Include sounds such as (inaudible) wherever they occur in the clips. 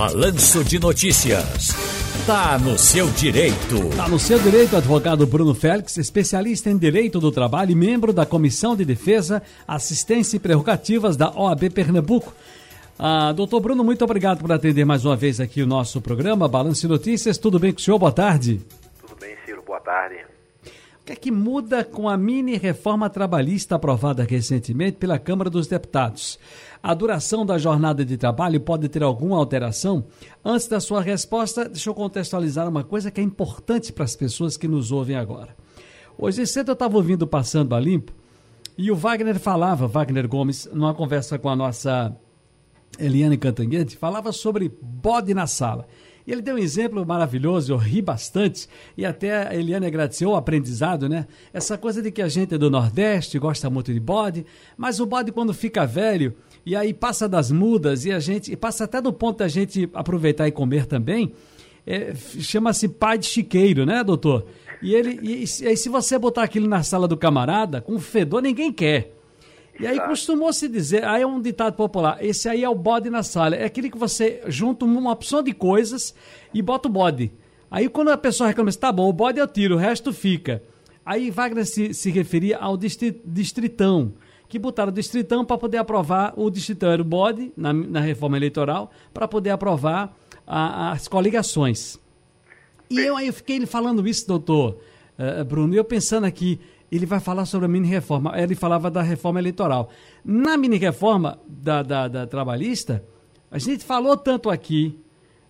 Balanço de Notícias. Tá no seu direito. Tá no seu direito, advogado Bruno Félix, especialista em direito do trabalho e membro da Comissão de Defesa, Assistência e Prerrogativas da OAB Pernambuco. Ah, doutor Bruno, muito obrigado por atender mais uma vez aqui o nosso programa, Balanço de Notícias. Tudo bem com o senhor? Boa tarde. Tudo bem, Ciro. Boa tarde. O que é que muda com a mini reforma trabalhista aprovada recentemente pela Câmara dos Deputados? A duração da jornada de trabalho pode ter alguma alteração? Antes da sua resposta, deixa eu contextualizar uma coisa que é importante para as pessoas que nos ouvem agora. Hoje cedo eu estava ouvindo Passando a Limpo e o Wagner falava, Wagner Gomes, numa conversa com a nossa Eliane Cantanguete, falava sobre bode na sala. E ele deu um exemplo maravilhoso, eu ri bastante, e até a Eliane agradeceu o aprendizado, né? Essa coisa de que a gente é do Nordeste, gosta muito de bode, mas o bode quando fica velho, e aí passa das mudas, e a gente, e passa até do ponto da gente aproveitar e comer também, é, chama-se pai de chiqueiro, né, doutor? E ele, e, e se você botar aquilo na sala do camarada, com fedor ninguém quer. E aí costumou se dizer, aí é um ditado popular, esse aí é o bode na sala. É aquele que você junta uma opção de coisas e bota o bode. Aí quando a pessoa reclama, tá bom, o bode eu tiro, o resto fica. Aí Wagner se, se referia ao distritão, que botaram o distritão para poder aprovar, o distritão era o bode, na, na reforma eleitoral, para poder aprovar a, as coligações. E eu aí fiquei falando isso, doutor uh, Bruno, e eu pensando aqui, ele vai falar sobre a mini-reforma. Ele falava da reforma eleitoral. Na mini-reforma da, da, da, trabalhista, a gente falou tanto aqui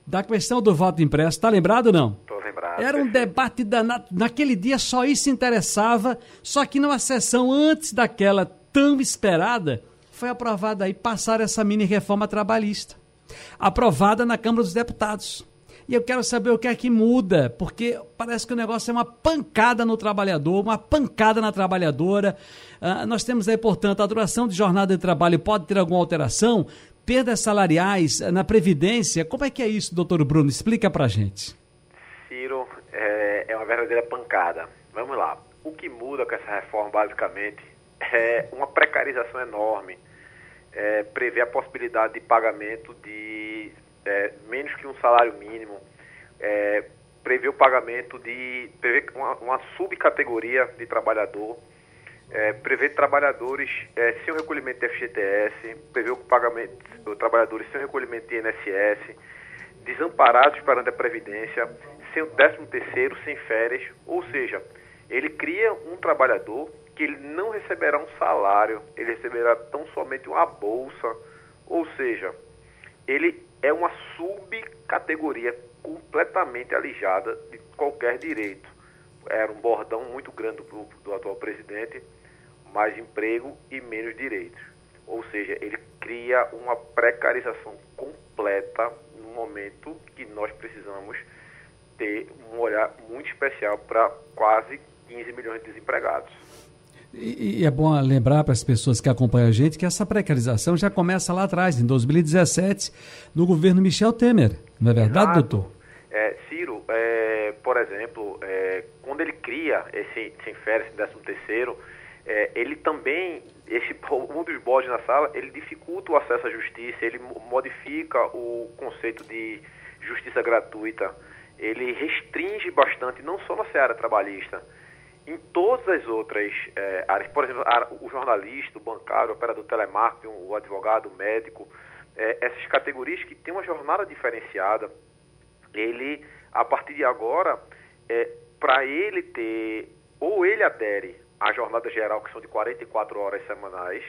da questão do voto impresso. Está lembrado ou não? Estou lembrado. Era um debate danado. Naquele dia só isso interessava, só que numa sessão antes daquela tão esperada, foi aprovada aí passar essa mini-reforma trabalhista. Aprovada na Câmara dos Deputados. E eu quero saber o que é que muda, porque parece que o negócio é uma pancada no trabalhador, uma pancada na trabalhadora. Uh, nós temos aí, portanto, a duração de jornada de trabalho pode ter alguma alteração, perdas salariais uh, na Previdência. Como é que é isso, doutor Bruno? Explica pra gente. Ciro, é, é uma verdadeira pancada. Vamos lá. O que muda com essa reforma, basicamente, é uma precarização enorme. É, prevê a possibilidade de pagamento de é, menos que um salário mínimo, é, prevê o pagamento de prevê uma, uma subcategoria de trabalhador, é, prevê trabalhadores é, sem o recolhimento de FGTS, prevê o pagamento de trabalhadores sem o recolhimento de INSS, desamparados perante a Previdência, sem o 13 terceiro, sem férias, ou seja, ele cria um trabalhador que ele não receberá um salário, ele receberá tão somente uma bolsa, ou seja, ele é uma subcategoria completamente alijada de qualquer direito. Era um bordão muito grande do, do atual presidente, mais emprego e menos direitos. Ou seja, ele cria uma precarização completa no momento que nós precisamos ter um olhar muito especial para quase 15 milhões de desempregados. E, e, é bom lembrar para as pessoas que acompanham a gente que essa precarização já começa lá atrás, em 2017, no governo Michel Temer. Não é verdade, Exato. doutor? É, Ciro, é, por exemplo, é, quando ele cria esse sem férias, 13 terceiro, é, ele também, esse, (laughs) um dos bodes na sala, ele dificulta o acesso à justiça, ele modifica o conceito de justiça gratuita, ele restringe bastante, não só na seara trabalhista, em todas as outras é, áreas, por exemplo, o jornalista, o bancário, o operador telemarketing, o advogado, o médico, é, essas categorias que têm uma jornada diferenciada, ele, a partir de agora, é, para ele ter, ou ele adere à jornada geral, que são de 44 horas semanais,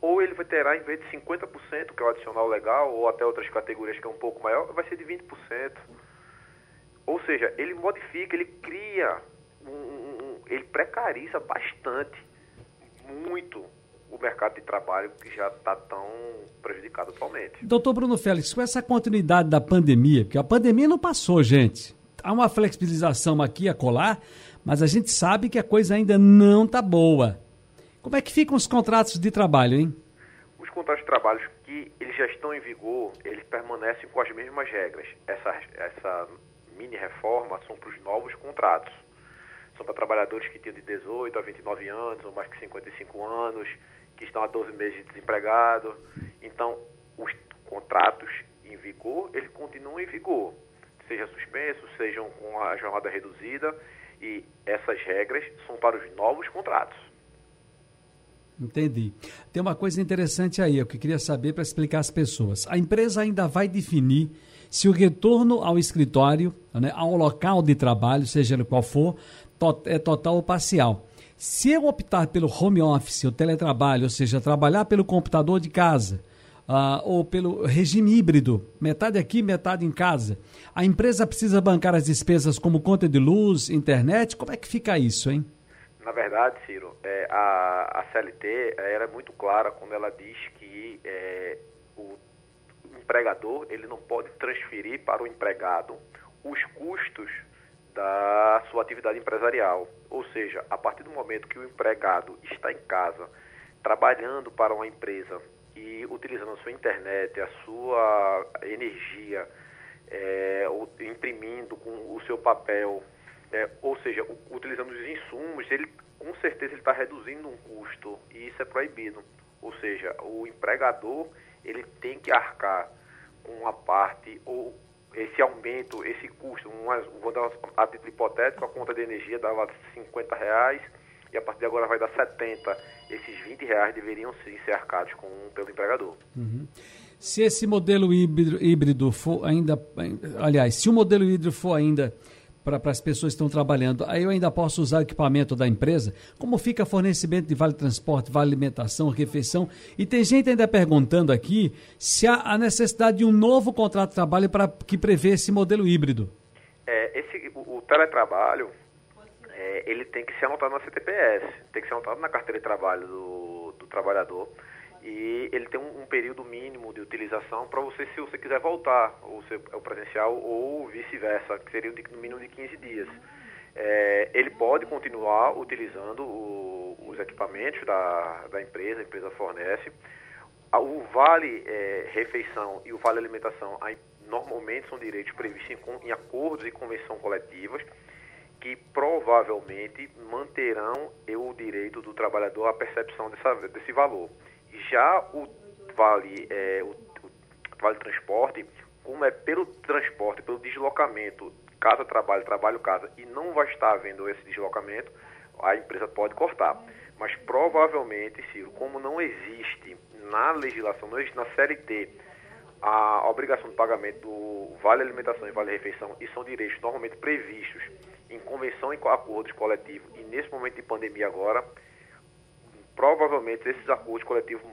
ou ele vai terá, em vez de 50%, que é o adicional legal, ou até outras categorias que é um pouco maior, vai ser de 20%. Ou seja, ele modifica, ele cria ele precariza bastante, muito, o mercado de trabalho que já está tão prejudicado atualmente. Doutor Bruno Félix, com essa continuidade da pandemia, porque a pandemia não passou, gente. Há uma flexibilização aqui a colar, mas a gente sabe que a coisa ainda não está boa. Como é que ficam os contratos de trabalho, hein? Os contratos de trabalho que eles já estão em vigor, eles permanecem com as mesmas regras. Essa, essa mini reforma são para os novos contratos são para trabalhadores que tinham de 18 a 29 anos, ou mais que 55 anos, que estão há 12 meses de desempregado. Então, os contratos em vigor, ele continua em vigor. Seja suspenso, sejam com a jornada reduzida, e essas regras são para os novos contratos. Entendi. Tem uma coisa interessante aí, eu que queria saber para explicar às pessoas. A empresa ainda vai definir se o retorno ao escritório, né, ao local de trabalho, seja ele qual for, é total ou parcial. Se eu optar pelo home office, o teletrabalho, ou seja, trabalhar pelo computador de casa, uh, ou pelo regime híbrido, metade aqui, metade em casa, a empresa precisa bancar as despesas como conta de luz, internet? Como é que fica isso, hein? Na verdade, Ciro, é, a, a CLT era é muito clara quando ela diz que é, o empregador ele não pode transferir para o empregado os custos da sua atividade empresarial. Ou seja, a partir do momento que o empregado está em casa trabalhando para uma empresa e utilizando a sua internet, a sua energia, é, imprimindo com o seu papel, é, ou seja, utilizando os insumos, ele com certeza ele está reduzindo um custo e isso é proibido. Ou seja, o empregador ele tem que arcar com uma parte ou esse aumento, esse custo, uma, vou dar a título hipotético, a conta de energia dava 50 reais, e a partir de agora vai dar 70. Esses 20 reais deveriam ser arcados com, pelo empregador. Uhum. Se esse modelo híbrido, híbrido for ainda. Aliás, se o modelo híbrido for ainda para as pessoas que estão trabalhando, aí eu ainda posso usar o equipamento da empresa? Como fica fornecimento de vale transporte, vale alimentação, refeição? E tem gente ainda perguntando aqui se há a necessidade de um novo contrato de trabalho para que prevê esse modelo híbrido. É, esse, o, o teletrabalho, é, ele tem que ser anotado na CTPS, tem que ser anotado na carteira de trabalho do, do trabalhador e ele tem um, um período mínimo de utilização para você, se você quiser voltar, ou ser o presencial ou vice-versa, que seria no mínimo de 15 dias. É, ele pode continuar utilizando o, os equipamentos da, da empresa, a empresa fornece. O vale é, refeição e o vale alimentação aí, normalmente são direitos previstos em, em acordos e convenções coletivas que provavelmente manterão o direito do trabalhador à percepção dessa, desse valor. Já o vale, é, o, o vale transporte, como é pelo transporte, pelo deslocamento, casa trabalho, trabalho casa, e não vai estar havendo esse deslocamento, a empresa pode cortar. Mas provavelmente, Ciro, como não existe na legislação, não existe na CLT a obrigação de pagamento do vale alimentação e vale refeição, e são direitos normalmente previstos em convenção e acordos coletivos, e nesse momento de pandemia agora, provavelmente esses acordos coletivos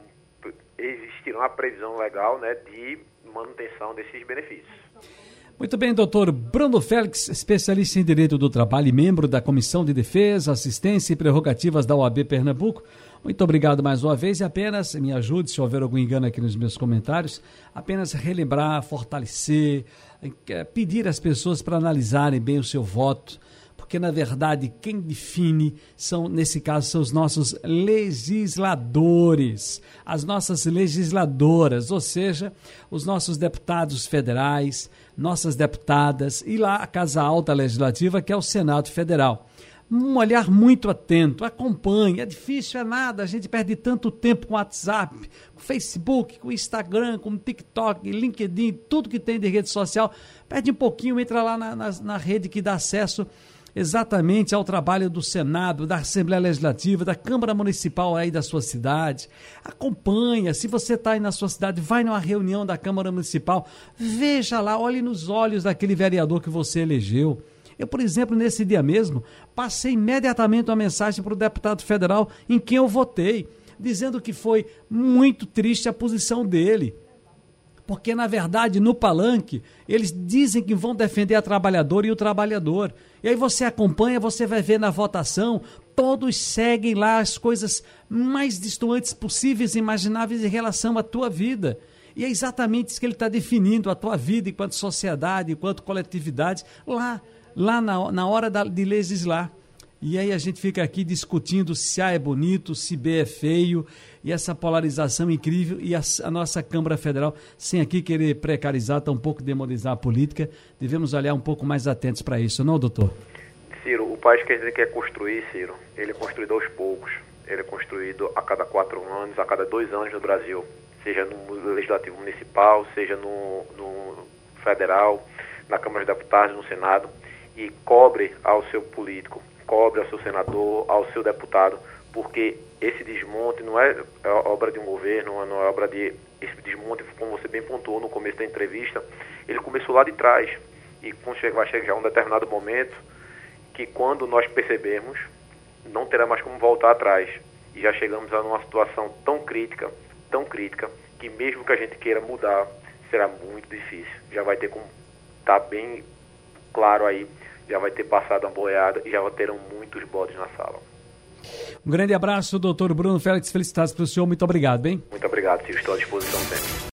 existirão a previsão legal né, de manutenção desses benefícios. Muito bem, doutor Bruno Félix, especialista em Direito do Trabalho e membro da Comissão de Defesa, Assistência e Prerrogativas da OAB Pernambuco. Muito obrigado mais uma vez e apenas me ajude, se houver algum engano aqui nos meus comentários, apenas relembrar, fortalecer, eh, pedir às pessoas para analisarem bem o seu voto, porque na verdade quem define são, nesse caso, são os nossos legisladores, as nossas legisladoras, ou seja, os nossos deputados federais, nossas deputadas e lá a Casa Alta Legislativa, que é o Senado Federal um olhar muito atento, acompanhe. É difícil, é nada. A gente perde tanto tempo com WhatsApp, com Facebook, com Instagram, com TikTok, LinkedIn, tudo que tem de rede social. Perde um pouquinho, entra lá na, na, na rede que dá acesso exatamente ao trabalho do Senado, da Assembleia Legislativa, da Câmara Municipal aí da sua cidade. Acompanha, se você está aí na sua cidade, vai numa reunião da Câmara Municipal, veja lá, olhe nos olhos daquele vereador que você elegeu. Eu, por exemplo, nesse dia mesmo, passei imediatamente uma mensagem para o deputado federal em quem eu votei, dizendo que foi muito triste a posição dele porque, na verdade, no palanque, eles dizem que vão defender a trabalhadora e o trabalhador. E aí você acompanha, você vai ver na votação, todos seguem lá as coisas mais distantes possíveis e imagináveis em relação à tua vida. E é exatamente isso que ele está definindo, a tua vida enquanto sociedade, enquanto coletividade, lá, lá na, na hora da, de legislar. E aí a gente fica aqui discutindo se A é bonito, se B é feio, e essa polarização incrível, e a, a nossa Câmara Federal, sem aqui querer precarizar, tampouco demonizar a política, devemos olhar um pouco mais atentos para isso, não, doutor? Ciro, o país que a gente quer construir, Ciro, ele é construído aos poucos. Ele é construído a cada quatro anos, a cada dois anos no Brasil. seja no Legislativo Municipal, seja no, no Federal, na Câmara de Deputados, no Senado, e cobre ao seu político, cobre ao seu senador, ao seu deputado, porque esse desmonte não é obra de um governo, não é obra de. Esse desmonte, como você bem pontuou no começo da entrevista, ele começou lá de trás. E vai chegar um determinado momento que, quando nós percebemos, não terá mais como voltar atrás. E já chegamos a uma situação tão crítica, tão crítica, que mesmo que a gente queira mudar, será muito difícil. Já vai ter como estar tá bem claro aí, já vai ter passado a boiada e já terão muitos bodes na sala. Um grande abraço, doutor Bruno Félix. Felicidades para o senhor. Muito obrigado, bem? Muito obrigado, Estou à disposição sempre.